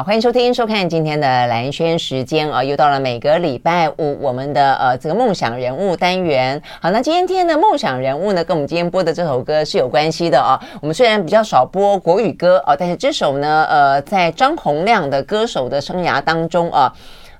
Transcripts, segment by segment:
好，欢迎收听、收看今天的兰轩时间啊，又到了每个礼拜五我们的呃这个梦想人物单元。好，那今天天的梦想人物呢，跟我们今天播的这首歌是有关系的啊。我们虽然比较少播国语歌啊，但是这首呢，呃，在张洪量的歌手的生涯当中啊，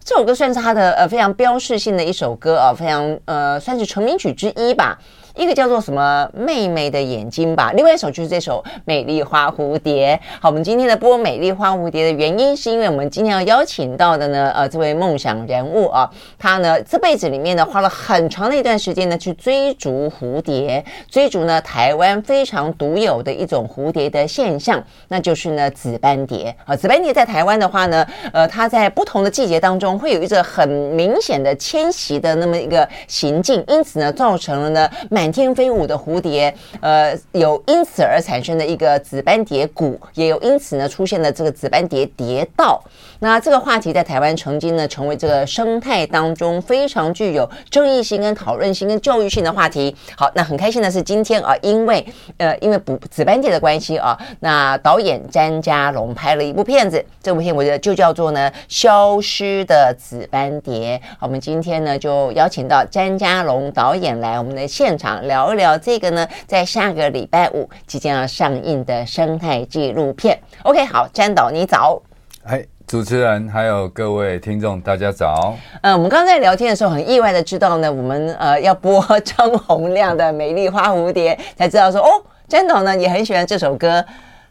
这首歌算是他的呃非常标志性的一首歌啊，非常呃算是成名曲之一吧。一个叫做什么妹妹的眼睛吧，另外一首就是这首美丽花蝴蝶。好，我们今天的播美丽花蝴蝶的原因，是因为我们今天要邀请到的呢，呃，这位梦想人物啊，他呢这辈子里面呢花了很长的一段时间呢去追逐蝴蝶，追逐呢台湾非常独有的一种蝴蝶的现象，那就是呢紫斑蝶。啊，紫斑蝶在台湾的话呢，呃，它在不同的季节当中会有一个很明显的迁徙的那么一个行径，因此呢造成了呢。满天飞舞的蝴蝶，呃，有因此而产生的一个紫斑蝶谷，也有因此呢出现了这个紫斑蝶蝶道。那这个话题在台湾曾经呢成为这个生态当中非常具有争议性、跟讨论性、跟教育性的话题。好，那很开心的是今天啊，因为呃因为补紫斑蝶的关系啊，那导演詹家龙拍了一部片子，这部片我觉得就叫做呢《消失的紫斑蝶》。好，我们今天呢就邀请到詹家龙导演来我们的现场。聊一聊这个呢，在下个礼拜五即将要上映的生态纪录片。OK，好，詹导你早。哎，主持人还有各位听众，大家早。呃，我们刚才在聊天的时候，很意外的知道呢，我们呃要播 张洪亮的《美丽花蝴蝶》，才知道说哦，詹导呢也很喜欢这首歌，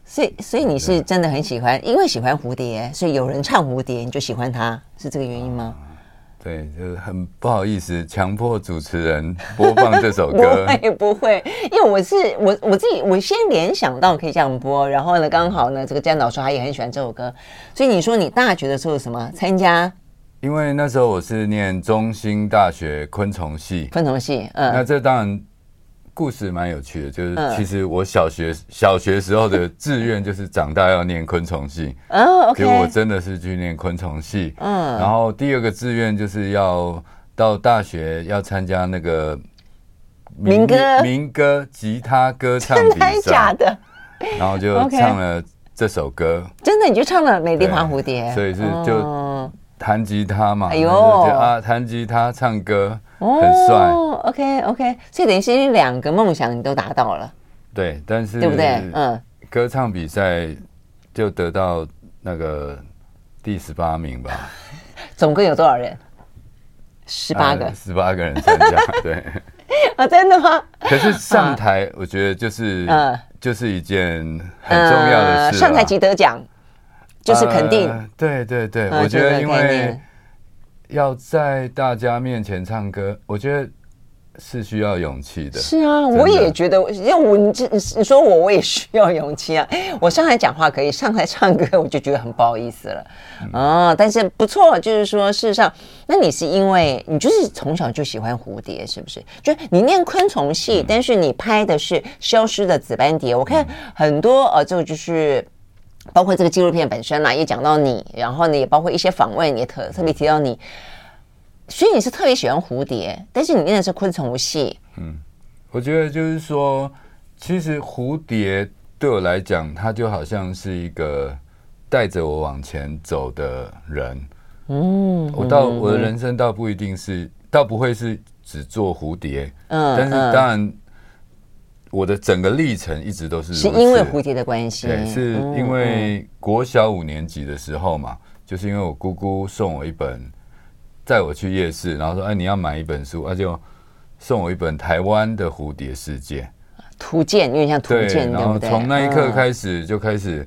所以所以你是真的很喜欢，因为喜欢蝴蝶，所以有人唱蝴蝶你就喜欢它，是这个原因吗？对，就是很不好意思，强迫主持人播放这首歌。不会不会，因为我是我我自己，我先联想到可以这样播，然后呢，刚好呢，这个詹导说他也很喜欢这首歌，所以你说你大学的时候什么参加？因为那时候我是念中兴大学昆虫系，昆虫系，嗯，那这当然。故事蛮有趣的，就是其实我小学小学时候的 志愿就是长大要念昆虫系，哦果我真的是去念昆虫系，嗯，然后第二个志愿就是要到大学要参加那个民歌？民歌吉他歌唱比赛，假的，然后就唱了这首歌，真的？你就唱了《美丽花蝴蝶》，所以是就弹吉他嘛，哎呦，就啊弹吉他唱歌。很帅，OK OK，所以等于是两个梦想你都达到了，对，但是对不对？嗯，歌唱比赛就得到那个第十八名吧。总共有多少人？十八个，十八个人参加，对。啊，真的吗？可是上台，我觉得就是，嗯，就是一件很重要的事。上台即得奖，就是肯定。对对对，我觉得因为。要在大家面前唱歌，我觉得是需要勇气的。是啊，我也觉得，因为我你你说我，我也需要勇气啊。我上台讲话可以，上台唱歌我就觉得很不好意思了。嗯、哦，但是不错，就是说，事实上，那你是因为你就是从小就喜欢蝴蝶，是不是？就你念昆虫系，嗯、但是你拍的是消失的紫斑蝶。我看很多呃，这个就是。包括这个纪录片本身啦，也讲到你，然后呢，也包括一些访问，也特特别提到你，所以你是特别喜欢蝴蝶，但是你念的是昆虫系。嗯，我觉得就是说，其实蝴蝶对我来讲，它就好像是一个带着我往前走的人。嗯，我倒我的人生倒不一定是，倒不会是只做蝴蝶。嗯，但是当然。我的整个历程一直都是，是因为蝴蝶的关系，对，是因为国小五年级的时候嘛，就是因为我姑姑送我一本，带我去夜市，然后说，哎，你要买一本书，他就送我一本《台湾的蝴蝶世界》图鉴，因为像图鉴，然后从那一刻开始就开始，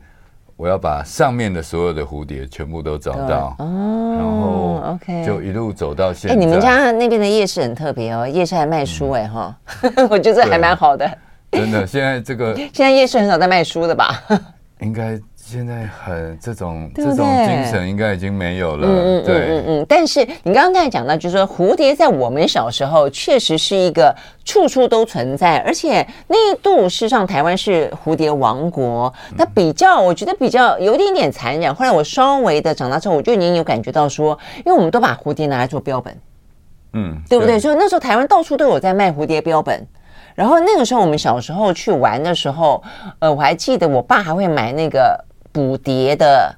我要把上面的所有的蝴蝶全部都找到，哦，然后 OK，就一路走到现在。哎，你们家那边的夜市很特别哦，夜市还卖书哎哈，我觉得这还蛮好的。真的，现在这个 现在夜市很少在卖书的吧？应该现在很这种这种精神应该已经没有了。嗯对嗯嗯。但是你刚刚才讲到，就是说蝴蝶在我们小时候确实是一个处处都存在，而且那一度事实上台湾是蝴蝶王国。它比较，我觉得比较有一点点残忍。后来我稍微的长大之后，我就已经有感觉到说，因为我们都把蝴蝶拿来做标本，嗯，对不对？所以那时候台湾到处都有在卖蝴蝶标本。然后那个时候，我们小时候去玩的时候，呃，我还记得我爸还会买那个捕蝶的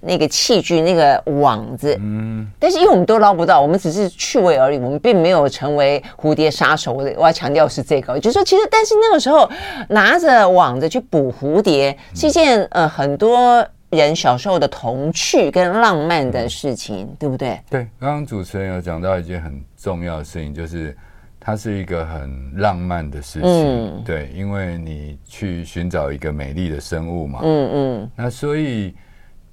那个器具、那个网子，嗯，但是因为我们都捞不到，我们只是趣味而已，我们并没有成为蝴蝶杀手。我我要强调是这个，就是说，其实但是那个时候拿着网子去捕蝴蝶是一件呃很多人小时候的童趣跟浪漫的事情，对不对？对，刚刚主持人有讲到一件很重要的事情，就是它是一个很浪漫的事情，嗯、对，因为你去寻找一个美丽的生物嘛，嗯嗯，那所以。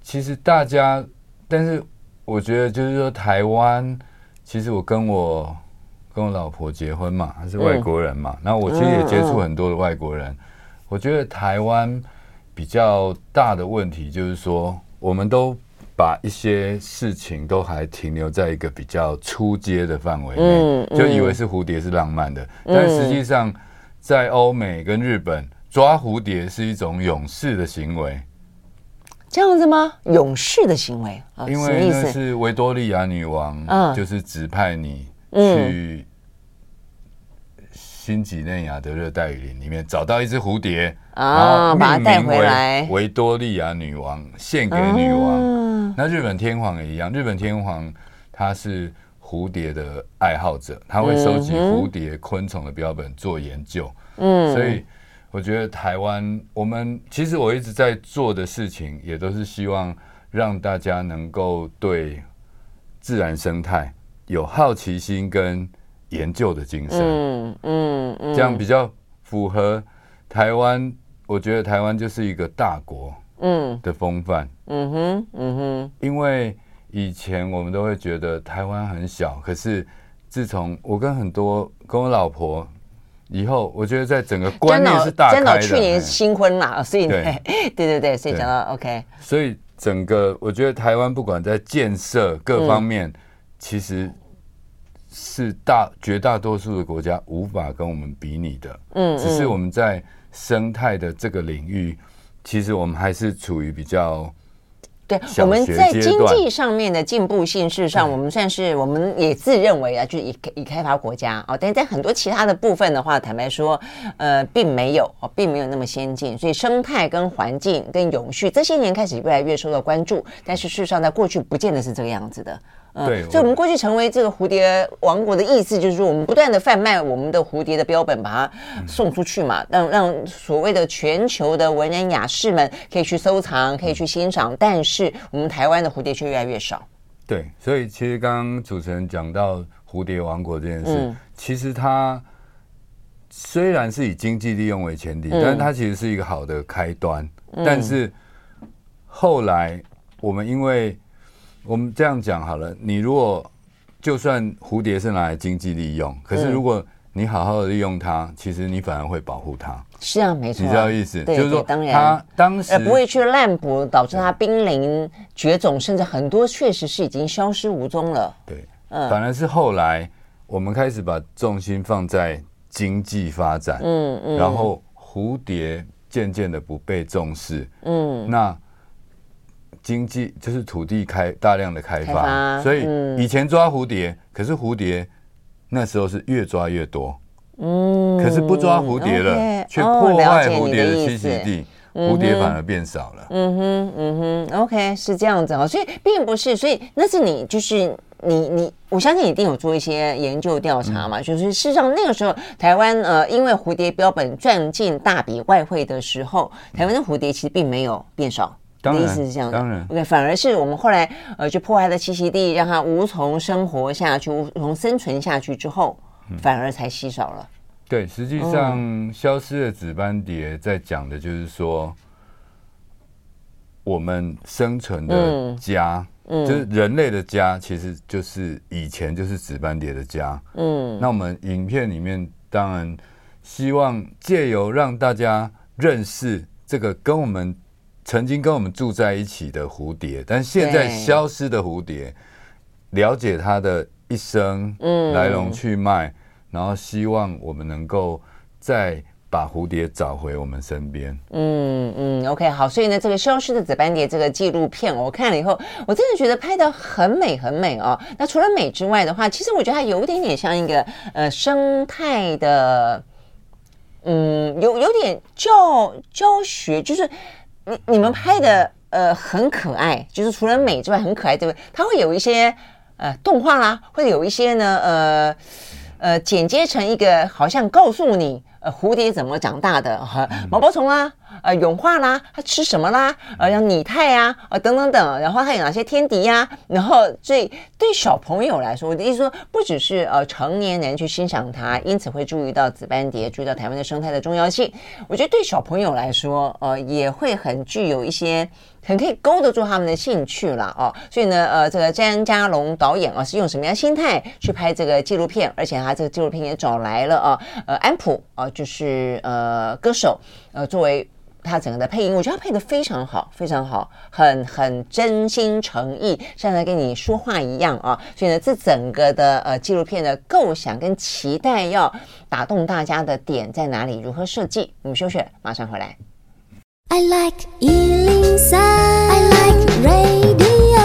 其实大家，但是我觉得就是说，台湾其实我跟我跟我老婆结婚嘛，她是外国人嘛，那、嗯、我其实也接触很多的外国人。我觉得台湾比较大的问题就是说，我们都把一些事情都还停留在一个比较初阶的范围内，嗯嗯、就以为是蝴蝶是浪漫的，嗯、但实际上在欧美跟日本抓蝴蝶是一种勇士的行为。这样子吗？勇士的行为啊？因为那是维多利亚女王，嗯，就是指派你去新几内亚的热带雨林里面找到一只蝴蝶啊，把它带回来。维多利亚女王献给女王。那日本天皇也一样，日本天皇他是蝴蝶的爱好者，他会收集蝴蝶、昆虫的标本做研究。嗯，所以。我觉得台湾，我们其实我一直在做的事情，也都是希望让大家能够对自然生态有好奇心跟研究的精神。嗯嗯嗯，这样比较符合台湾。我觉得台湾就是一个大国，嗯的风范。嗯哼，嗯哼。因为以前我们都会觉得台湾很小，可是自从我跟很多跟我老婆。以后我觉得在整个观念是大开的。真的，去年新婚嘛，所以对对对对，所以讲到 OK。所以整个我觉得台湾不管在建设各方面，其实是大绝大多数的国家无法跟我们比拟的。嗯，只是我们在生态的这个领域，其实我们还是处于比较。对，我们在经济上面的进步性，事实上我们算是，我们也自认为啊，就是已已开发国家啊，但是在很多其他的部分的话，坦白说，呃，并没有哦，并没有那么先进，所以生态跟环境跟永续这些年开始越来越受到关注，但是事实上在过去不见得是这个样子的。对，所以我们过去成为这个蝴蝶王国的意思，就是说我们不断的贩卖我们的蝴蝶的标本，把它送出去嘛，让让所谓的全球的文人雅士们可以去收藏，可以去欣赏，但是我们台湾的蝴蝶却越来越少。对，所以其实刚刚主持人讲到蝴蝶王国这件事，嗯、其实它虽然是以经济利用为前提，嗯、但是它其实是一个好的开端。嗯、但是后来我们因为我们这样讲好了，你如果就算蝴蝶是拿来经济利用，可是如果你好好的利用它，其实你反而会保护它。是啊，没错，你知道意思？就是说，当然，它当时不会去滥捕，导致它濒临绝种，甚至很多确实是已经消失无踪了。对，嗯，反而是后来我们开始把重心放在经济发展，嗯嗯，然后蝴蝶渐渐的不被重视，嗯，那。经济就是土地开大量的开发，所以以前抓蝴蝶，嗯、可是蝴蝶那时候是越抓越多，嗯，可是不抓蝴蝶了，却 Okay 破坏蝴蝶的栖息地，哦、蝴蝶反而变少了。嗯哼，嗯哼，OK，是这样子哦，所以并不是，所以那是你就是你你，我相信你一定有做一些研究调查嘛，嗯、就是事实上那个时候台湾呃，因为蝴蝶标本赚进大笔外汇的时候，台湾的蝴蝶其实并没有变少。的意思是这样的，当然，OK，反而是我们后来呃，就破坏了栖息地，让它无从生活下去，无从生存下去之后，反而才稀少了。对，实际上消失的紫斑蝶在讲的就是说，我们生存的家，就是人类的家，其实就是以前就是紫斑蝶的家。嗯，那我们影片里面当然希望借由让大家认识这个跟我们。曾经跟我们住在一起的蝴蝶，但现在消失的蝴蝶，对了解它的一生，嗯，来龙去脉，然后希望我们能够再把蝴蝶找回我们身边。嗯嗯，OK，好，所以呢，这个消失的紫斑蝶这个纪录片，我看了以后，我真的觉得拍的很美很美哦。那除了美之外的话，其实我觉得它有一点点像一个呃生态的，嗯，有有点教教学，就是。你你们拍的呃很可爱，就是除了美之外很可爱，对不对？它会有一些呃动画啦，会有一些呢呃呃剪接成一个好像告诉你。呃，蝴蝶怎么长大的？哈，毛毛虫啊，呃，蛹化啦，它吃什么啦？呃，像拟态啊，呃，等等等，然后还有哪些天敌呀、啊？然后，所以对小朋友来说，我的意思说，不只是呃成年人去欣赏它，因此会注意到紫斑蝶，注意到台湾的生态的重要性。我觉得对小朋友来说，呃，也会很具有一些。很可以勾得住他们的兴趣了哦，所以呢，呃，这个詹家龙导演啊，是用什么样心态去拍这个纪录片？而且他这个纪录片也找来了啊，呃，安普啊，就是呃歌手，呃，作为他整个的配音，我觉得他配得非常好，非常好，很很真心诚意，像在跟你说话一样啊。所以呢，这整个的呃纪录片的构想跟期待要打动大家的点在哪里？如何设计？我们休息，马上回来。I like 103, I like radio。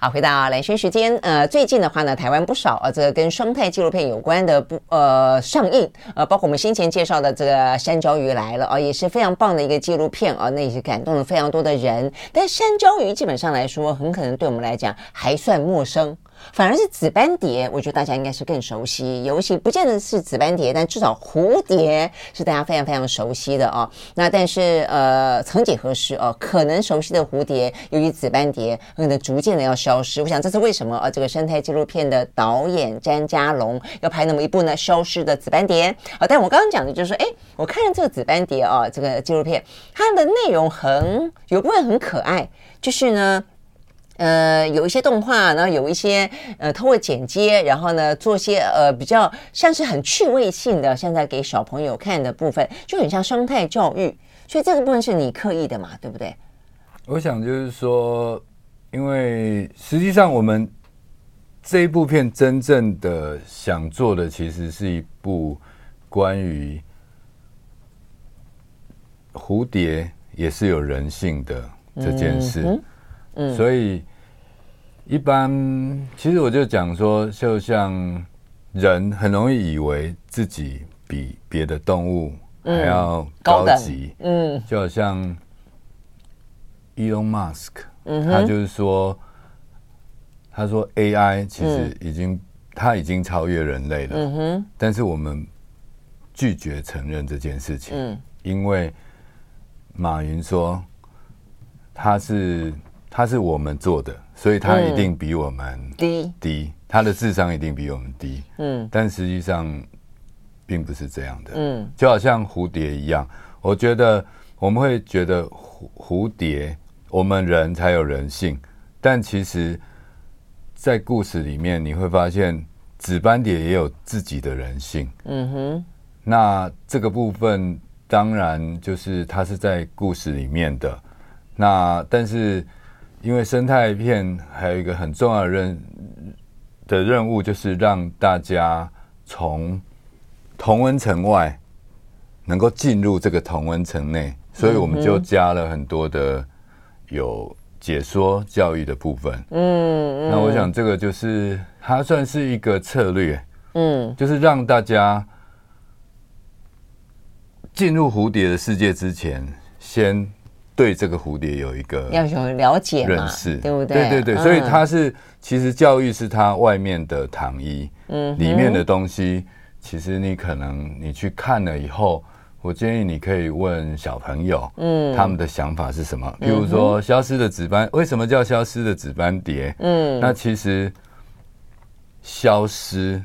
好，回到兰萱时间。呃，最近的话呢，台湾不少呃，这个跟生态纪录片有关的不呃上映。呃，包括我们先前介绍的这个山椒鱼来了啊、也是非常棒的一个纪录片啊、那也是感动了非常多的人。但山椒鱼基本上来说，很可能对我们来讲还算陌生。反而是紫斑蝶，我觉得大家应该是更熟悉，尤其不见得是紫斑蝶，但至少蝴蝶是大家非常非常熟悉的哦。那但是呃，曾几何时哦，可能熟悉的蝴蝶，由于紫斑蝶可能逐渐的要消失。我想这是为什么？啊，这个生态纪录片的导演詹家龙要拍那么一部呢？消失的紫斑蝶啊！但我刚刚讲的就是说，哎，我看了这个紫斑蝶啊，这个纪录片，它的内容很有部分很可爱，就是呢。呃，有一些动画，然后有一些呃，通过剪接，然后呢，做些呃比较像是很趣味性的，现在给小朋友看的部分，就很像生态教育。所以这个部分是你刻意的嘛，对不对？我想就是说，因为实际上我们这一部片真正的想做的，其实是一部关于蝴蝶也是有人性的这件事。嗯嗯，所以一般其实我就讲说，就像人很容易以为自己比别的动物还要高级，嗯，嗯，就好像 Elon Musk，嗯，他就是说，他说 AI 其实已经，嗯，他已经超越人类了，嗯哼，但是我们拒绝承认这件事情，嗯，因为马云说他是。他是我们做的，所以他一定比我们低低，他的智商一定比我们低。嗯，但实际上并不是这样的。嗯，就好像蝴蝶一样，我觉得我们会觉得蝴蝴蝶，我们人才有人性，但其实，在故事里面你会发现，紫斑蝶也有自己的人性。嗯哼，那这个部分当然就是它是在故事里面的，那但是。因为生态片还有一个很重要的任的任务，就是让大家从同温层外能够进入这个同温层内，所以我们就加了很多的有解说教育的部分。嗯，那我想这个就是它算是一个策略，嗯，就是让大家进入蝴蝶的世界之前，先。对这个蝴蝶有一个要有了解认识，对不对？对对对，嗯、所以它是其实教育是它外面的糖衣，嗯，里面的东西其实你可能你去看了以后，我建议你可以问小朋友，嗯，他们的想法是什么？比如说消失的紫斑，为什么叫消失的紫斑蝶？嗯，那其实消失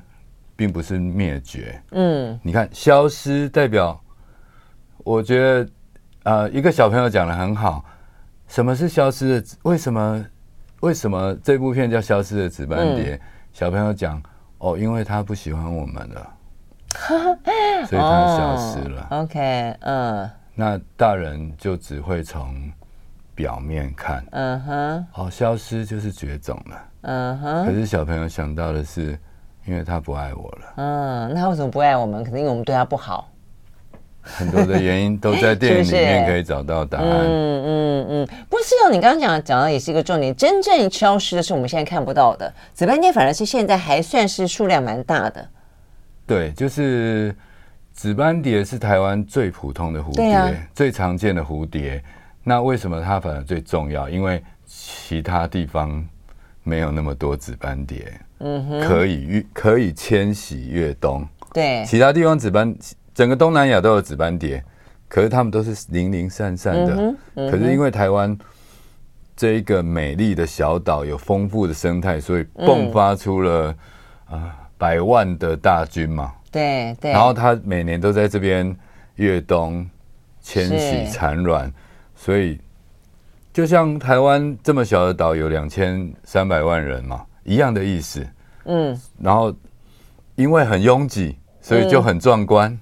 并不是灭绝，嗯，你看消失代表，我觉得。呃，一个小朋友讲的很好，什么是消失的？为什么？为什么这部片叫《消失的紫斑蝶》？嗯、小朋友讲，哦，因为他不喜欢我们了，所以他消失了。哦、OK，嗯，那大人就只会从表面看，嗯哼，哦，消失就是绝种了，嗯哼。可是小朋友想到的是，因为他不爱我了，嗯，那他为什么不爱我们？肯定因为我们对他不好。很多的原因都在 电影里面可以找到答案。嗯嗯嗯，不是哦，你刚刚讲讲的也是一个重点。真正消失的是我们现在看不到的。紫斑蝶反而是现在还算是数量蛮大的。对，就是紫斑蝶是台湾最普通的蝴蝶，啊、最常见的蝴蝶。那为什么它反而最重要？因为其他地方没有那么多紫斑蝶，嗯哼，可以越可以迁徙越冬。对，其他地方紫斑，整个东南亚都有紫斑蝶，可是他们都是零零散散的。嗯嗯、可是因为台湾这一个美丽的小岛有丰富的生态，所以迸发出了啊、百万的大军嘛。对对。然后它每年都在这边越冬迁徙产卵，所以就像台湾这么小的岛有两千三百万人嘛，一样的意思。嗯。然后因为很拥挤。所以就很壮观，嗯，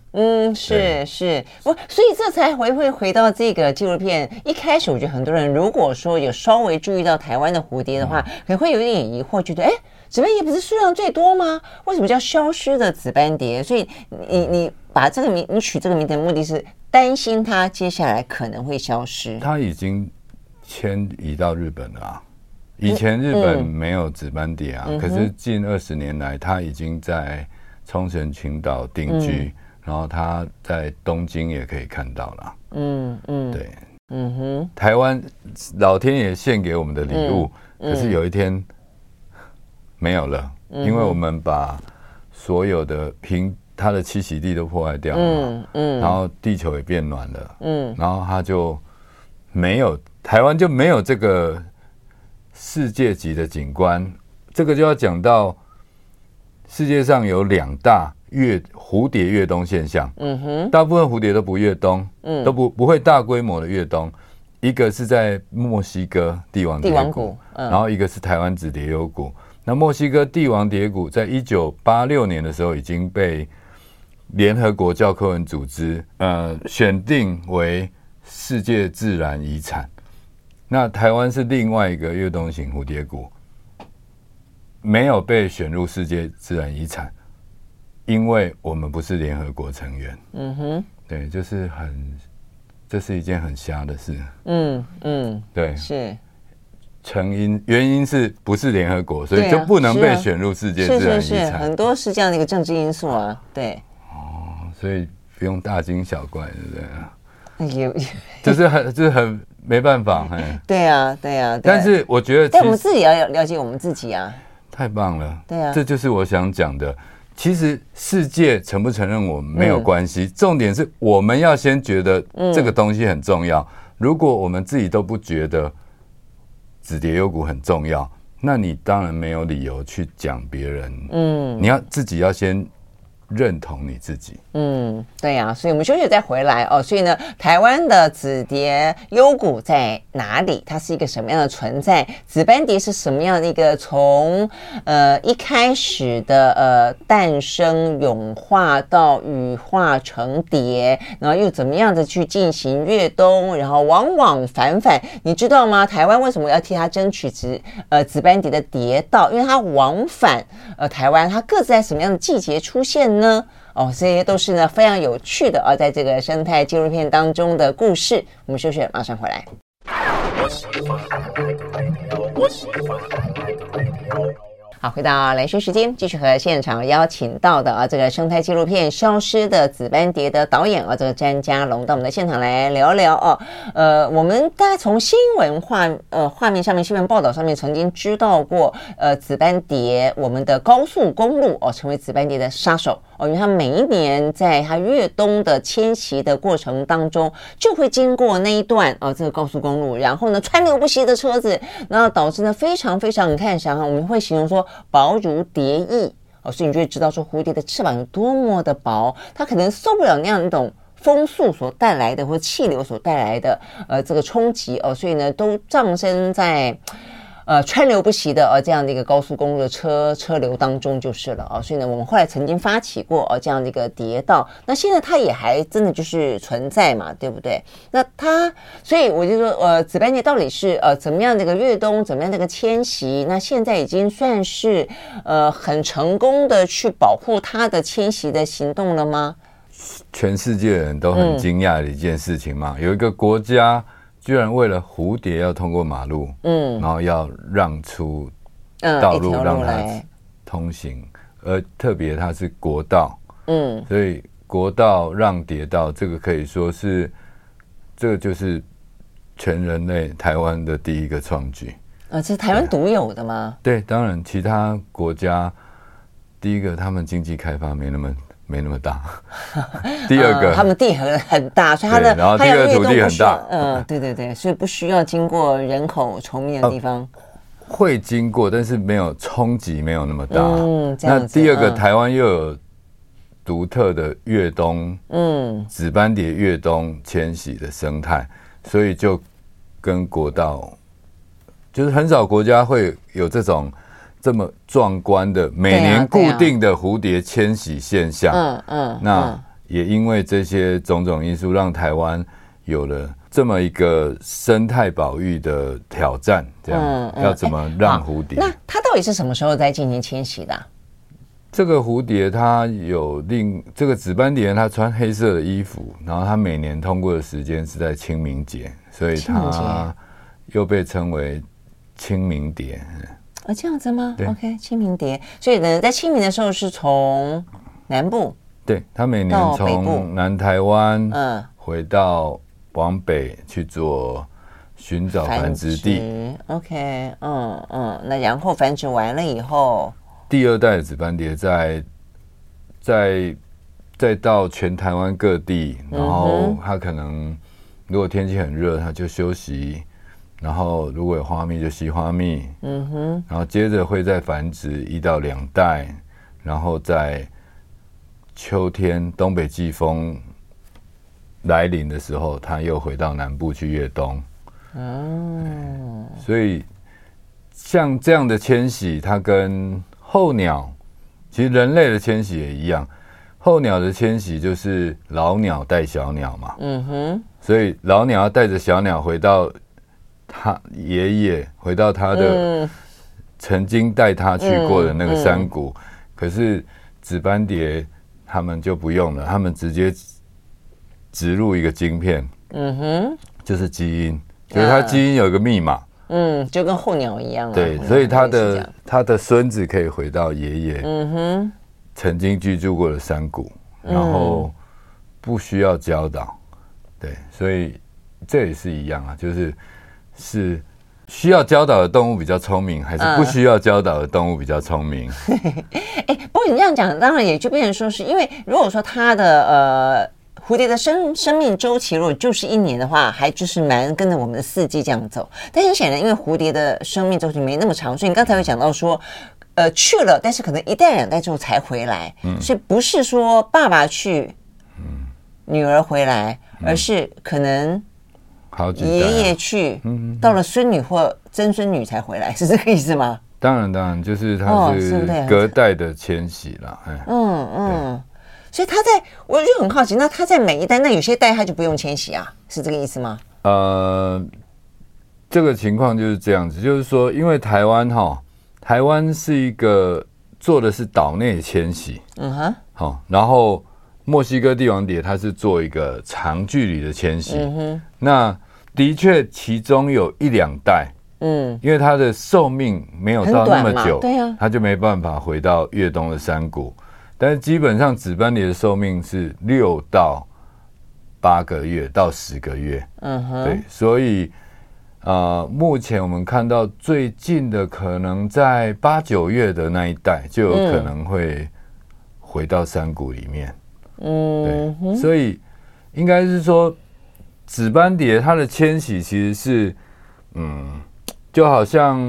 是是，不，所以这才回会回到这个纪录片一开始，我觉得很多人如果说有稍微注意到台湾的蝴蝶的话，可能会有一点疑惑，觉得，哎，紫斑蝶不是数量最多吗？为什么叫消失的紫斑蝶？所以你你把这个名，你取这个名字的目的是担心它接下来可能会消失。它已经迁移到日本了啊，以前日本没有紫斑蝶啊，可是近二十年来，它已经在。冲绳群岛定居，嗯，然后他在东京也可以看到了。嗯嗯，对，嗯哼，台湾老天爷献给我们的礼物，嗯，可是有一天没有了，嗯，因为我们把所有的平它的栖息地都破坏掉了，嗯嗯，然后地球也变暖了，嗯，然后它就没有台湾就没有这个世界级的景观，这个就要讲到。世界上有两大越蝴蝶越冬现象，嗯哼，大部分蝴蝶都不越冬，嗯，都不不会大规模的越冬。一个是在墨西哥帝王蝶谷，然后一个是台湾紫蝶幽谷。那墨西哥帝王蝶谷在一九八六年的时候已经被联合国教科文组织呃选定为世界自然遗产。那台湾是另外一个越冬型蝴蝶谷。没有被选入世界自然遗产，因为我们不是联合国成员。嗯哼，对，就是很，这是一件很瞎的事。嗯嗯，对，是成因原因是不是联合国，所以就不能被选入世界自然遗产。是是是，很多是这样的一个政治因素啊。对。哦，所以不用大惊小怪，对不对？也，就是很，就是很没办法。对啊，对啊。但是我觉得，但我们自己要了解我们自己啊。太棒了，对啊，这就是我想讲的。其实世界承不承认我们没有关系，嗯，重点是我们要先觉得这个东西很重要。嗯，如果我们自己都不觉得紫蝶幽谷很重要，那你当然没有理由去讲别人。嗯，你要自己要先。认同你自己，嗯，对呀、所以我们休息再回来哦。所以呢，台湾的紫蝶幽谷在哪里？它是一个什么样的存在？紫斑蝶是什么样的一个从呃一开始的呃诞生、蛹化到羽化成蝶，然后又怎么样的去进行越冬，然后往往返返，你知道吗？台湾为什么要替它争取紫呃紫斑蝶的蝶道？因为它往返呃台湾，它各自在什么样的季节出现呢？哦，这些都是呢非常有趣的啊，在这个生态纪录片当中的故事。我们休息，马上回来。好，回到兰萱时间，继续和现场邀请到的啊，这个生态纪录片《消失的紫斑蝶》的导演啊，这个詹家龙到我们的现场来聊聊哦。呃，我们大家从新闻画呃画面上面、新闻报道上面曾经知道过，呃，紫斑蝶我们的高速公路哦，成为紫斑蝶的杀手。哦，因为它每一年在它越冬的迁徙的过程当中，就会经过那一段哦，这个高速公路，然后呢，川流不息的车子，然后导致呢非常非常，你看想想，我们会形容说薄如蝶翼哦，所以你就会知道说蝴蝶的翅膀有多么的薄，它可能受不了那样一种风速所带来的或气流所带来的呃这个冲击哦，所以呢都葬身在。呃，川流不息的呃这样的一个高速公路的车车流当中就是了啊，所以呢，我们后来曾经发起过呃这样的一个跌道，那现在它也还真的就是存在嘛，对不对？那它，所以我就说，呃，紫斑蝶到底是呃怎么样的一个越冬，怎么样的一个迁徙？那现在已经算是呃很成功的去保护它的迁徙的行动了吗？全世界人都很惊讶的一件事情嘛，有一个国家。居然为了蝴蝶要通过马路，嗯，然后要让出道路让它通行，而特别它是国道，嗯，所以国道让蝶道，这个可以说是，这个就是全人类台湾的第一个创举。啊，这是台湾独有的吗？对，当然其他国家第一个他们经济开发没那么没那么大，第二个、呃、他们地很很大，所以它的然后第二个土地很大，嗯、呃，对对对，所以不需要经过人口稠密的地方。呃会经过，但是没有冲击，没有那么大。嗯，那第二个，嗯、台湾又有独特的越冬，嗯，紫斑蝶越冬迁徙的生态，所以就跟国道，就是很少国家会有这种这么壮观的每年固定的蝴蝶迁徙现象。嗯嗯，那也因为这些种种因素，让台湾有了。这么一个生态保育的挑战，这样、要怎么让蝴蝶？那它到底是什么时候在进行迁徙的、啊？这个蝴蝶它有另这个紫斑蝶，它穿黑色的衣服，然后它每年通过的时间是在清明节，所以它又被称为清明蝶。哦，这样子吗？OK，清明蝶。所以呢，在清明的时候是从南部，对，他每年从南台湾嗯回到。往北去做寻找繁殖地殖，OK，嗯嗯，那然后繁殖完了以后，第二代的紫斑蝶在在再到全台湾各地，然后它可能如果天气很热，它就休息；然后如果有花蜜就吸花蜜，嗯哼，然后接着会再繁殖一到两代，然后在秋天东北季风。来临的时候，它又回到南部去越冬。嗯，所以像这样的迁徙，它跟候鸟，其实人类的迁徙也一样。候鸟的迁徙就是老鸟带小鸟嘛。嗯哼。所以老鸟要带着小鸟回到他爷爷，回到他的曾经带他去过的那个山谷。可是紫斑蝶他们就不用了，他们直接。植入一个晶片，嗯哼，就是基因，就是它基因有一个密码，嗯，就跟候鸟一样，对，所以他的他的孙子可以回到爷爷，嗯哼，曾经居住过的山谷，然后不需要教导，对，所以这也是一样啊，就是是需要教导的动物比较聪明，还是不需要教导的动物比较聪明？哎，不过你这样讲，当然也就变成说是因为如果说它的呃。蝴蝶的生生命周期如果就是一年的话，还就是蛮跟着我们的四季这样走。但很显然，因为蝴蝶的生命周期没那么长，所以你刚才有讲到说，呃，去了，但是可能一代两代之后才回来。嗯，所以不是说爸爸去，嗯，女儿回来，而是可能好几爷爷去，嗯，到了孙女或曾孙女才回来，是这个意思吗？当然，当然，就是他是隔代的迁徙了。哎，嗯嗯。所以他在，我就很好奇，那他在每一代，那有些代他就不用迁徙啊，是这个意思吗？呃，这个情况就是这样子，就是说，因为台湾哈，台湾是一个做的是岛内迁徙，嗯哼，好，然后墨西哥帝王蝶它是做一个长距离的迁徙，嗯，那的确其中有一两代，嗯，因为它的寿命没有到那么久，对啊，它就没办法回到越冬的山谷。但是基本上，紫斑蝶的寿命是六到八个月到十个月。嗯哼，对，所以呃，目前我们看到最近的可能在八九月的那一代就有可能会回到山谷里面。嗯，对，所以应该是说，紫斑蝶它的迁徙其实是，嗯，就好像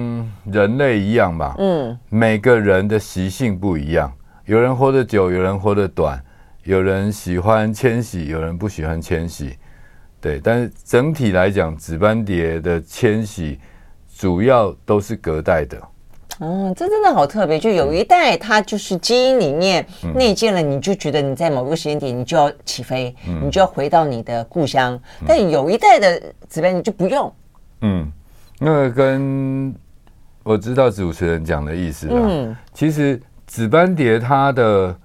人类一样吧。嗯，每个人的习性不一样。有人活得久，有人活得短，有人喜欢迁徙，有人不喜欢迁徙，对。但是整体来讲，紫斑蝶的迁徙主要都是隔代的。哦，这真的好特别，就有一代它就是基因里面内建了，你就觉得你在某个时间点你就要起飞，嗯、你就要回到你的故乡。但有一代的紫斑蝶就不用。嗯，那个跟我知道主持人讲的意思啦。嗯，其实。紫斑蝶它的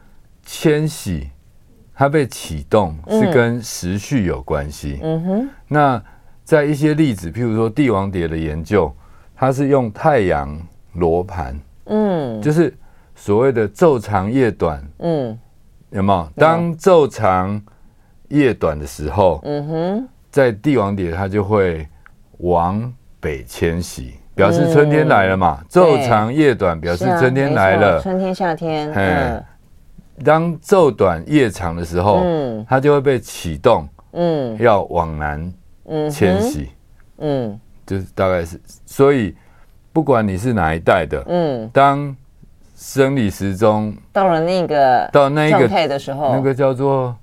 迁徙，它被启动是跟时序有关系。嗯哼。那在一些例子，譬如说帝王蝶的研究，它是用太阳罗盘。嗯。就是所谓的昼长夜短。嗯。有没有？当昼长夜短的时候，嗯哼，在帝王蝶它就会往北迁徙，表示春天来了嘛。昼、嗯、长夜短，表示春天来了。啊、春天、夏天。嗯。当昼短夜长的时候，嗯，它就会被启动，嗯，要往南迁徙，嗯，嗯，就是大概是，所以不管你是哪一代的，嗯，当生理时钟到了那个到那一个状态的时候，那个叫做，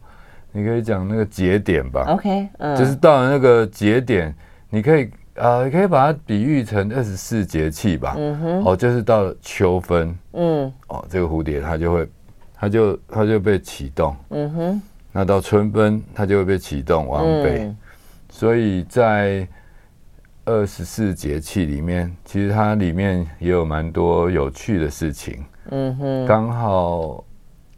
你可以讲那个节点吧，OK，嗯，就是到了那个节点，你可以啊、可以把它比喻成二十四节气吧，嗯哼，哦，就是到了秋分，嗯，哦，这个蝴蝶它就会。它就它就被启动，嗯哼，那到春分它就会被启动往北，嗯、所以在二十四节气里面，其实它里面也有蛮多有趣的事情，嗯哼，刚好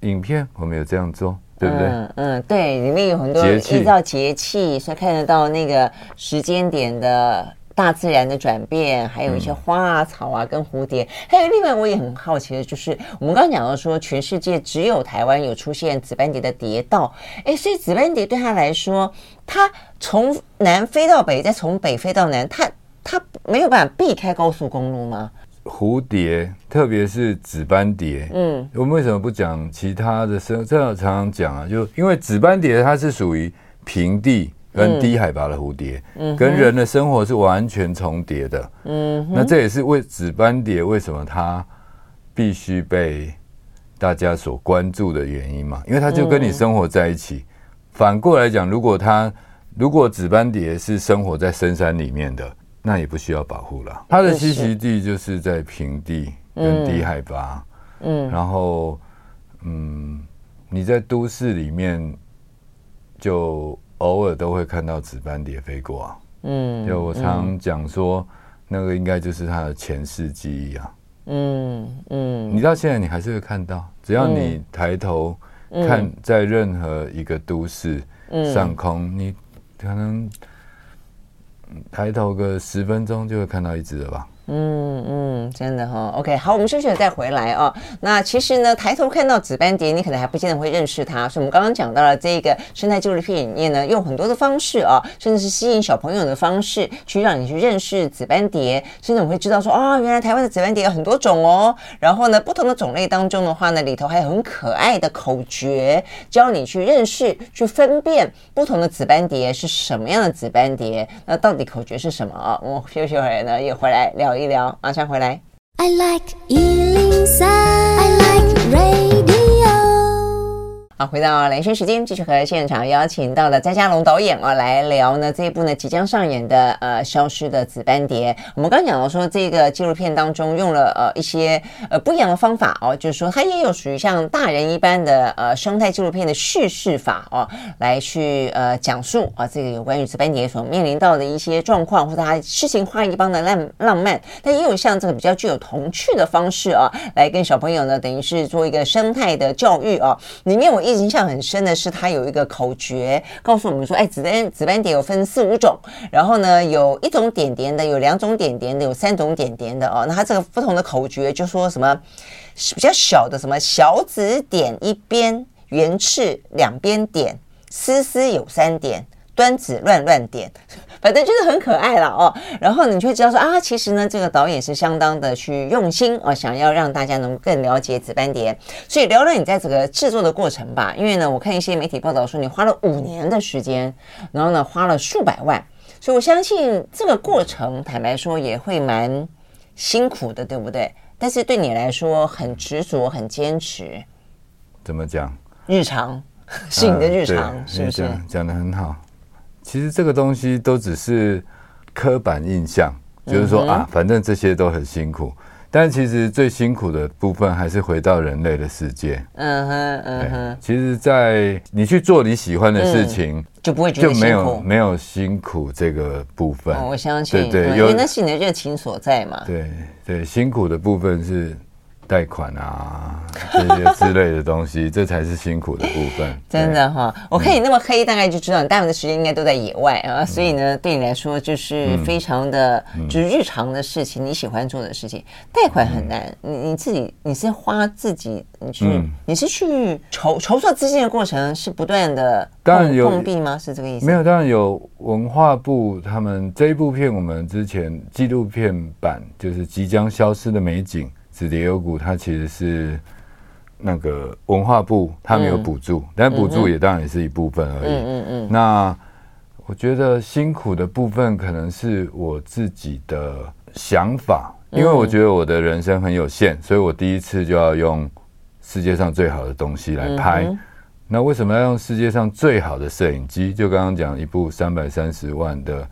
影片我们有这样做，对不对？嗯嗯，对，里面有很多依照节气，所以看得到那个时间点的。大自然的转变，还有一些花啊、草啊，跟蝴蝶，还有另外我也很好奇的，就是我们刚刚讲到说，全世界只有台湾有出现紫斑蝶的蝶道，哎，所以紫斑蝶对他来说，它从南飞到北，再从北飞到南，它它没有办法避开高速公路吗？蝴蝶，特别是紫斑蝶，嗯，我们为什么不讲其他的生？这样常常讲啊，就因为紫斑蝶它是属于平地。跟低海拔的蝴蝶，嗯，跟人的生活是完全重叠的，嗯，那这也是为紫斑蝶为什么它必须被大家所关注的原因嘛，因为它就跟你生活在一起。反过来讲，如果它如果紫斑蝶是生活在深山里面的，那也不需要保护了。它的栖息地就是在平地跟低海拔，嗯，然后嗯，你在都市里面就。偶尔都会看到紫斑蝶飞过啊，嗯，就我常讲说，那个应该就是它的前世记忆啊，嗯嗯，你到现在你还是会看到，只要你抬头看，在任何一个都市上空，你可能抬头个十分钟就会看到一只了吧。嗯嗯，真的哈、哦。OK，好，我们休息了再回来哦。那其实呢，抬头看到紫斑蝶，你可能还不见得会认识它。所以，我们刚刚讲到了这个生态纪录片里面呢，用很多的方式啊、哦，甚至是吸引小朋友的方式，去让你去认识紫斑蝶。甚至我们会知道说，啊、哦，原来台湾的紫斑蝶有很多种哦。然后呢，不同的种类当中的话呢，里头还有很可爱的口诀，教你去认识、去分辨不同的紫斑蝶是什么样的紫斑蝶。那到底口诀是什么啊？我们休息会儿呢，也回来聊。一聊，马上回来。I like 103, I like radio 好，回到连线时间，继续和现场邀请到了詹家龙导演啊来聊呢这一部呢即将上演的呃消失的紫斑蝶。我们刚讲到说这个纪录片当中用了呃一些呃不一样的方法哦，就是说它也有属于像大人一般的呃生态纪录片的叙事法哦，来去呃讲述啊这个有关于紫斑蝶所面临到的一些状况，或者它诗情画意般的浪浪漫，但也有像这个比较具有童趣的方式啊，来跟小朋友呢等于是做一个生态的教育啊，里面我。印象很深的是，它有一个口诀，告诉我们说：“哎，紫斑紫斑蝶有分四五种，然后呢，有一种点点的，有两种点点的，有三种点点的哦。那它这个不同的口诀，就说什么比较小的，什么小紫点一边，圆翅两边点，丝丝有三点。”端子乱乱点，反正就是很可爱了哦。然后你就会知道说啊，其实呢，这个导演是相当的去用心啊，想要让大家能更了解紫斑蝶。所以聊聊你在这个制作的过程吧。因为呢，我看一些媒体报道说你花了五年的时间，然后呢花了数百万，所以我相信这个过程，坦白说也会蛮辛苦的，对不对？但是对你来说很执着，很坚持。怎么讲？日常是你的日常，呃、是不是？讲的很好。其实这个东西都只是刻板印象，就是说啊，反正这些都很辛苦，但其实最辛苦的部分还是回到人类的世界。嗯哼，嗯哼。其实，在你去做你喜欢的事情，就不会觉得辛苦，就没有没有辛苦这个部分。我相信，对对，因为那是你的热情所在嘛。对对，辛苦的部分是贷款啊，这些之类的东西，这才是辛苦的部分。真的哈，我看你那么黑，大概就知道你大部分的时间应该都在野外啊，所以呢，对你来说就是非常的，就是日常的事情，你喜欢做的事情。贷款很难，你你自己你是花自己，你去你是去筹筹措资金的过程是不断的当然有碰壁吗？是这个意思？没有，当然有文化部他们这一部片，我们之前纪录片版就是即将消失的美景。紫蝶幽谷，它其实是那个文化部，他没有补助，嗯、但补助也当然也是一部分而已。嗯嗯，嗯那我觉得辛苦的部分可能是我自己的想法，因为我觉得我的人生很有限，所以我第一次就要用世界上最好的东西来拍。嗯、那为什么要用世界上最好的摄影机？就刚刚讲一部三百三十万的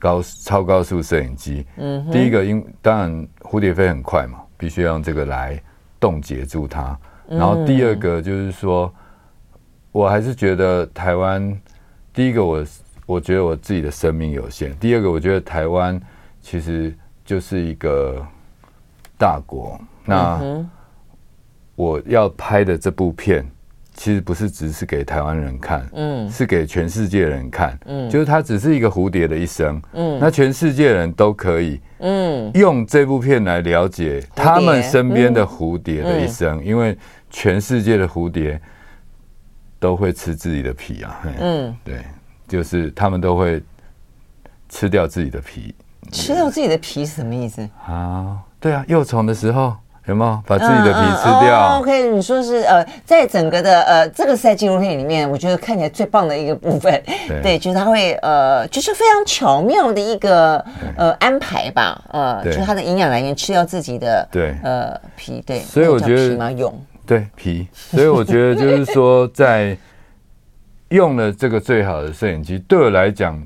高超高速摄影机。嗯，第一个因当然蝴蝶飞很快嘛。必须用这个来冻结住它。然后第二个就是说，我还是觉得台湾，第一个我我觉得我自己的生命有限，第二个我觉得台湾其实就是一个大国。那我要拍的这部片。其实不是只是给台湾人看，嗯，是给全世界人看，嗯，就是它只是一个蝴蝶的一生，嗯，那全世界人都可以，嗯，用这部片来了解他们身边的蝴蝶的一生，因为全世界的蝴蝶都会吃自己的皮啊，嗯，对，就是他们都会吃掉自己的皮，吃掉自己的皮是什么意思？啊？对啊，幼虫的时候。有没有把自己的皮吃掉？嗯嗯哦、OK，你说是呃，在整个的呃，这个是在纪录片里面，我觉得看起来最棒的一个部分。对，对，就是他会呃，就是非常巧妙的一个呃安排吧，呃，就是它的营养来源吃掉自己的对呃皮对。所以我觉得用对皮，所以我觉得就是说，在用了这个最好的摄影机，对我来讲，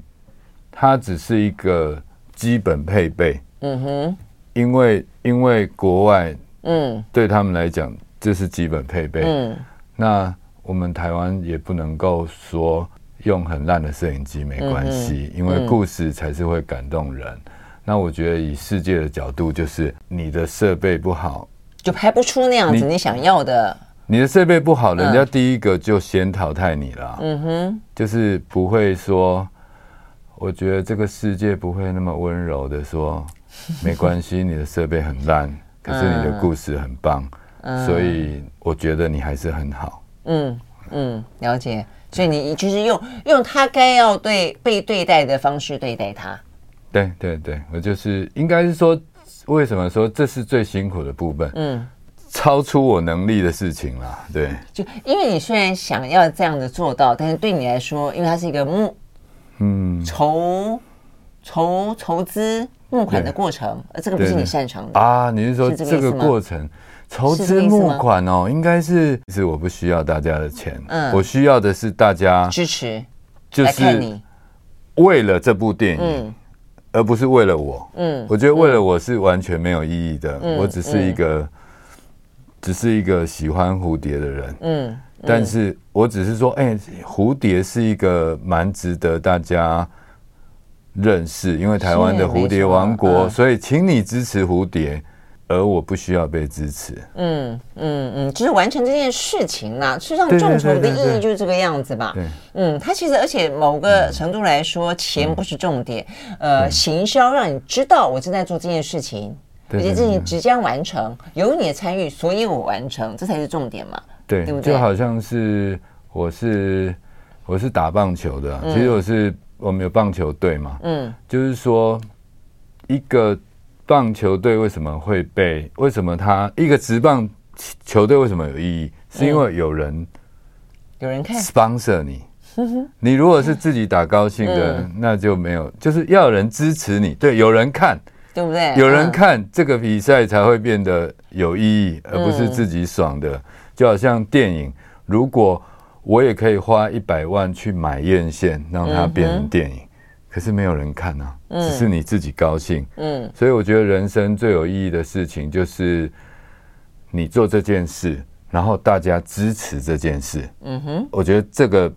它只是一个基本配备。嗯哼，因为因为国外。嗯，对他们来讲，这是基本配备。嗯，那我们台湾也不能够说用很烂的摄影机没关系，因为故事才是会感动人。那我觉得以世界的角度，就是你的设备不好，就拍不出那样子你想要的。你的设备不好，人家第一个就先淘汰你了。嗯哼，就是不会说，我觉得这个世界不会那么温柔的说，没关系，你的设备很烂。可是你的故事很棒，嗯、所以我觉得你还是很好。嗯嗯，了解。所以你就是用用他该要对被对待的方式对待他。对对对，我就是应该是说，为什么说这是最辛苦的部分？嗯，超出我能力的事情啦。对，就因为你虽然想要这样的做到，但是对你来说，因为它是一个募嗯筹筹筹资。募款的过程，呃，这个不是你擅长的啊？你是说这个过程筹资募款哦？应该是，其实我不需要大家的钱，嗯，我需要的是大家支持，就是为了这部电影，而不是为了我。嗯，我觉得为了我是完全没有意义的。我只是一个，只是一个喜欢蝴蝶的人。嗯，但是我只是说，哎，蝴蝶是一个蛮值得大家。认识，因为台湾的蝴蝶王国，所以请你支持蝴蝶，而我不需要被支持。嗯嗯嗯，就是完成这件事情啦。实际上，众筹的意义就是这个样子吧。对，嗯，它其实而且某个程度来说，钱不是重点。呃，行销让你知道我正在做这件事情，而且事情即将完成，有你的参与，所以我完成，这才是重点嘛。对，对不对？就好像是我是我是打棒球的，其实我是。我们有棒球队嘛？嗯，就是说，一个棒球队为什么会被？为什么他一个职棒球队为什么有意义？是因为有人有人看 sponsor 你。你如果是自己打高兴的，那就没有，就是要有人支持你。对，有人看，对不对？有人看这个比赛才会变得有意义，而不是自己爽的。就好像电影，如果。我也可以花一百万去买院线，让它变成电影，嗯、可是没有人看啊，嗯、只是你自己高兴。嗯，所以我觉得人生最有意义的事情就是你做这件事，然后大家支持这件事。嗯哼，我觉得这个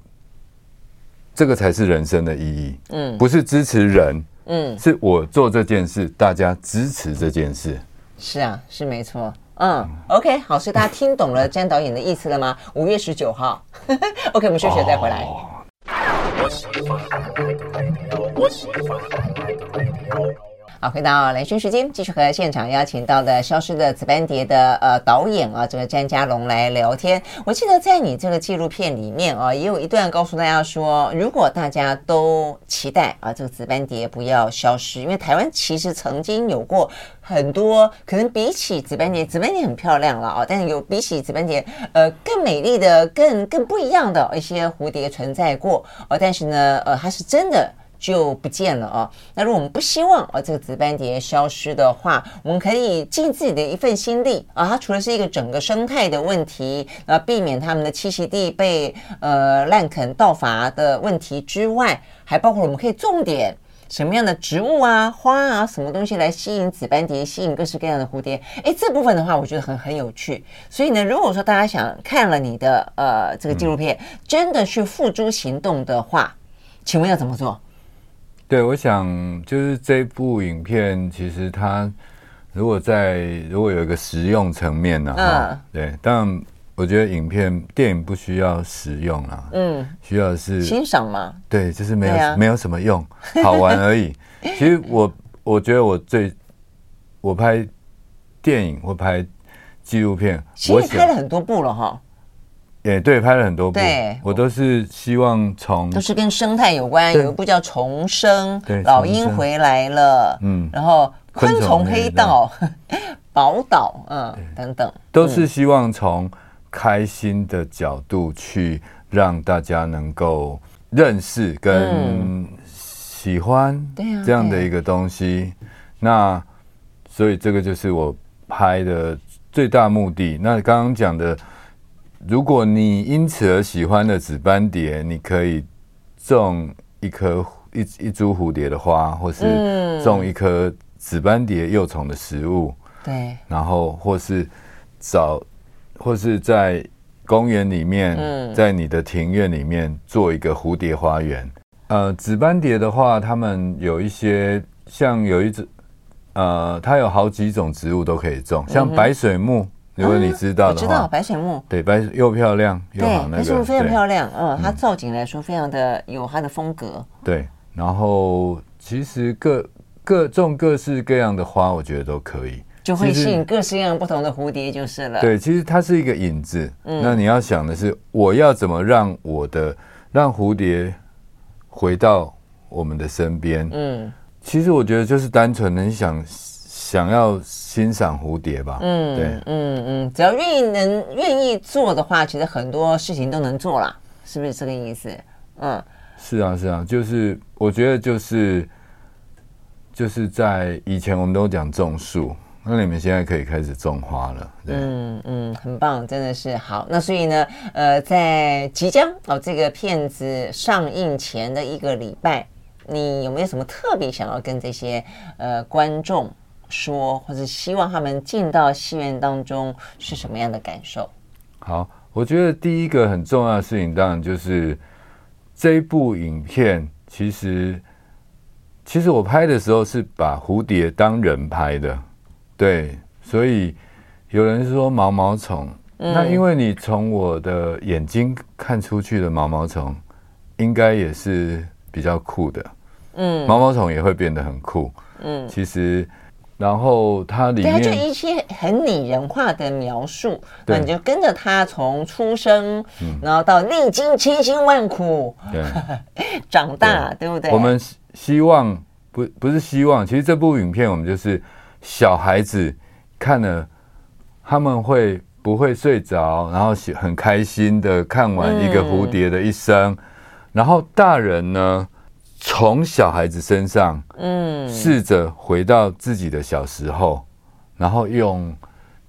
这个才是人生的意义。嗯，不是支持人，嗯，是我做这件事，大家支持这件事。是啊，是没错。嗯，OK，好，所以大家听懂了詹导演的意思了吗？五月十九号，OK，我们休息再回来。哦好，回到蓝轩时间，继续和现场邀请到的《消失的紫斑蝶》的呃导演啊，这个詹家龙来聊天。我记得在你这个纪录片里面啊，也有一段告诉大家说，如果大家都期待啊，这个紫斑蝶不要消失，因为台湾其实曾经有过很多可能比起紫斑蝶，紫斑蝶很漂亮了啊，但是有比起紫斑蝶呃更美丽的、更更不一样的一些蝴蝶存在过哦，但是呢，呃，它是真的。就不见了哦。那如果我们不希望啊这个紫斑蝶消失的话，我们可以尽自己的一份心力啊。它除了是一个整个生态的问题，呃，避免它们的栖息地被呃滥垦盗伐的问题之外，还包括我们可以种点什么样的植物啊、花啊、什么东西来吸引紫斑蝶，吸引各式各样的蝴蝶。诶，这部分的话，我觉得很很有趣。所以呢，如果说大家想看了你的呃这个纪录片，真的去付诸行动的话，请问要怎么做？对，我想就是这部影片，其实它如果在如果有一个实用层面呢，哈，对，但我觉得影片电影不需要实用啊，嗯，需要的是欣赏嘛，对，就是没有、啊、没有什么用，好玩而已。其实我我觉得我最我拍电影或拍纪录片，其实拍了很多部了哈。也对，拍了很多部，我都是希望从都是跟生态有关，有一部叫《重生》，老鹰回来了，嗯，然后昆虫黑道、宝岛，嗯，等等，都是希望从开心的角度去让大家能够认识跟喜欢这样的一个东西。那所以这个就是我拍的最大目的。那刚刚讲的。如果你因此而喜欢的紫斑蝶，你可以种一颗一一株蝴蝶的花，或是种一颗紫斑蝶幼虫的食物。对，然后或是找，或是在公园里面，在你的庭院里面做一个蝴蝶花园。呃，紫斑蝶的话，它们有一些像有一只，呃，它有好几种植物都可以种，像白水木。如果你知道的话，我知道白水木，对，白又漂亮又好那个，白水木非常漂亮，嗯，它造景来说非常的有它的风格。对，然后其实各各种各式各样的花，我觉得都可以，就会吸引各式各样不同的蝴蝶就是了。对，其实它是一个引子，那你要想的是，我要怎么让我的让蝴蝶回到我们的身边？嗯，其实我觉得就是单纯的想。想要欣赏蝴蝶吧，嗯，对，嗯嗯，只要愿意能愿意做的话，其实很多事情都能做了，是不是这个意思？嗯，是啊，是啊，就是我觉得就是就是在以前我们都讲种树，那你们现在可以开始种花了，对，嗯嗯，很棒，真的是好。那所以呢，呃，在即将哦这个片子上映前的一个礼拜，你有没有什么特别想要跟这些呃观众？说，或者希望他们进到戏院当中是什么样的感受？好，我觉得第一个很重要的事情，当然就是这一部影片，其实其实我拍的时候是把蝴蝶当人拍的，对，所以有人说毛毛虫，嗯、那因为你从我的眼睛看出去的毛毛虫，应该也是比较酷的，嗯，毛毛虫也会变得很酷，嗯，其实。然后它里面，对，就一些很拟人化的描述，那你就跟着他从出生，然后到历经千辛万苦，对，长大，对。不对？我们希望不不是希望，其实这部影片我们就是小孩子看了，他们会不会睡着，然后很开心的看完一个蝴蝶的一生，然后大人呢？从小孩子身上，嗯，试着回到自己的小时候，然后用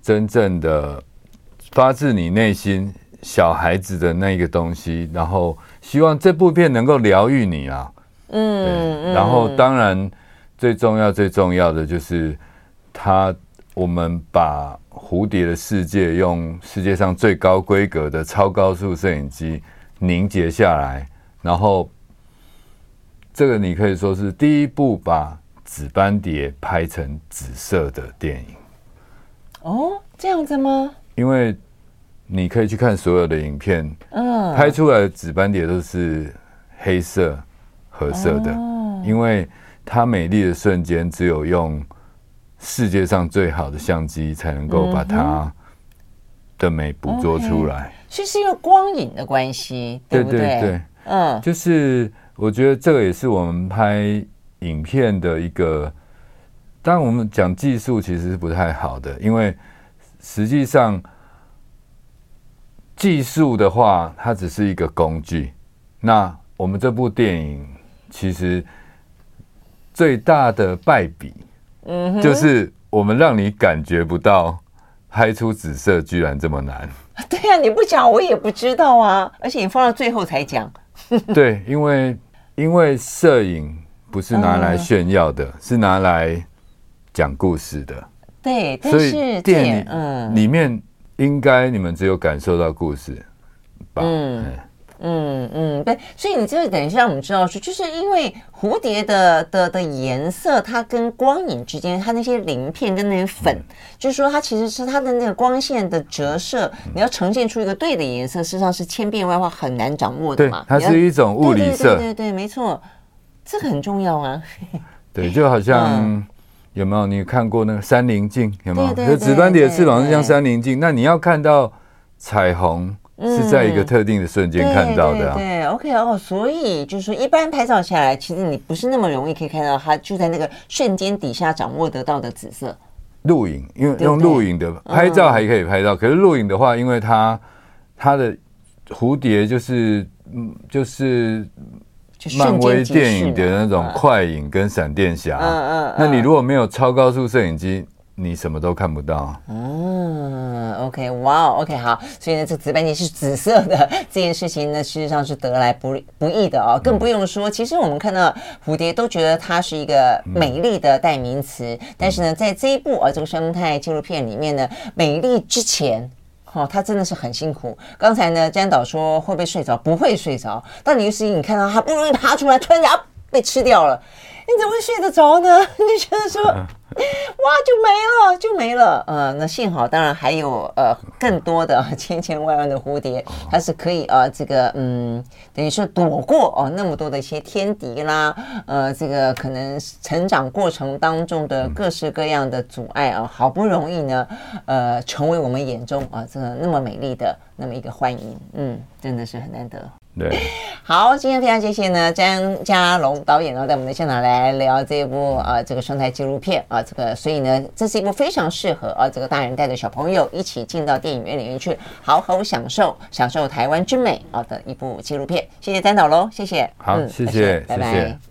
真正的发自你内心小孩子的那个东西，然后希望这部片能够疗愈你啊，嗯，然后当然最重要最重要的就是他，我们把蝴蝶的世界用世界上最高规格的超高速摄影机凝结下来，然后。这个你可以说是第一部把紫斑蝶拍成紫色的电影。哦，这样子吗？因为你可以去看所有的影片，嗯，拍出来的紫斑蝶都是黑色、褐色的，哦、因为它美丽的瞬间只有用世界上最好的相机才能够把它的美捕捉出来。其实是因为光影的关系，对不对？对对对，嗯，就是我觉得这个也是我们拍影片的一个。当然，我们讲技术其实是不太好的，因为实际上技术的话，它只是一个工具。那我们这部电影其实最大的败笔，嗯，就是我们让你感觉不到拍出紫色居然这么难。对呀，你不讲我也不知道啊，而且你放到最后才讲。对，因为因为摄影不是拿来炫耀的，是拿来。讲故事的，对，所以电影嗯里面应该你们只有感受到故事吧？嗯嗯嗯嗯，对，所以你这个等一下我们知道说，就是因为蝴蝶的的的颜色，它跟光影之间，它那些鳞片跟那些粉，嗯、就是说它其实是它的那个光线的折射，嗯、你要呈现出一个对的颜色，事实上是千变万化，很难掌握的嘛。它是一种物理色，对对，对对对，没错，这个很重要啊。对，就好像。嗯有没有你看过那个三棱镜？有没有？就紫斑蝶的翅膀是像三棱镜，那你要看到彩虹是在一个特定的瞬间看到的、啊对。对，OK 哦，所以就是说，一般拍照下来，其实你不是那么容易可以看到它就在那个瞬间底下掌握得到的紫色。录影，因为用录影的拍照还可以拍到，可是录影的话，因为它它的蝴蝶就是嗯就是。漫威电影的那种快影跟闪电侠，嗯嗯，那你如果没有超高速摄影机，你什么都看不到。嗯，OK，哇，OK，好，所以呢，这紫斑蝶是紫色的这件事情呢，事实际上是得来不不易的哦，更不用说，其实我们看到蝴蝶都觉得它是一个美丽的代名词，但是呢，在这一部啊这个生态纪录片里面呢，美丽之前。哦，他真的是很辛苦。刚才呢，詹导说会不会睡着？不会睡着。但你是你看到他不容易爬出来，突然间被吃掉了，你怎么会睡得着呢？你觉得说？哇，就没了，就没了。呃，那幸好，当然还有呃更多的 千千万万的蝴蝶，它是可以呃这个嗯，等于说躲过哦、呃、那么多的一些天敌啦，呃，这个可能成长过程当中的各式各样的阻碍啊，好不容易呢，呃，成为我们眼中啊、呃、这个那么美丽的那么一个幻影，嗯，真的是很难得。对，好，今天非常谢谢呢，张家龙导演呢，在我们的现场来聊这一部啊，这个生态纪录片啊，这个，所以呢，这是一部非常适合啊，这个大人带着小朋友一起进到电影院里面去，好好享受享受台湾之美啊的一部纪录片。谢谢张导喽，谢谢，好，谢谢，拜拜。谢谢。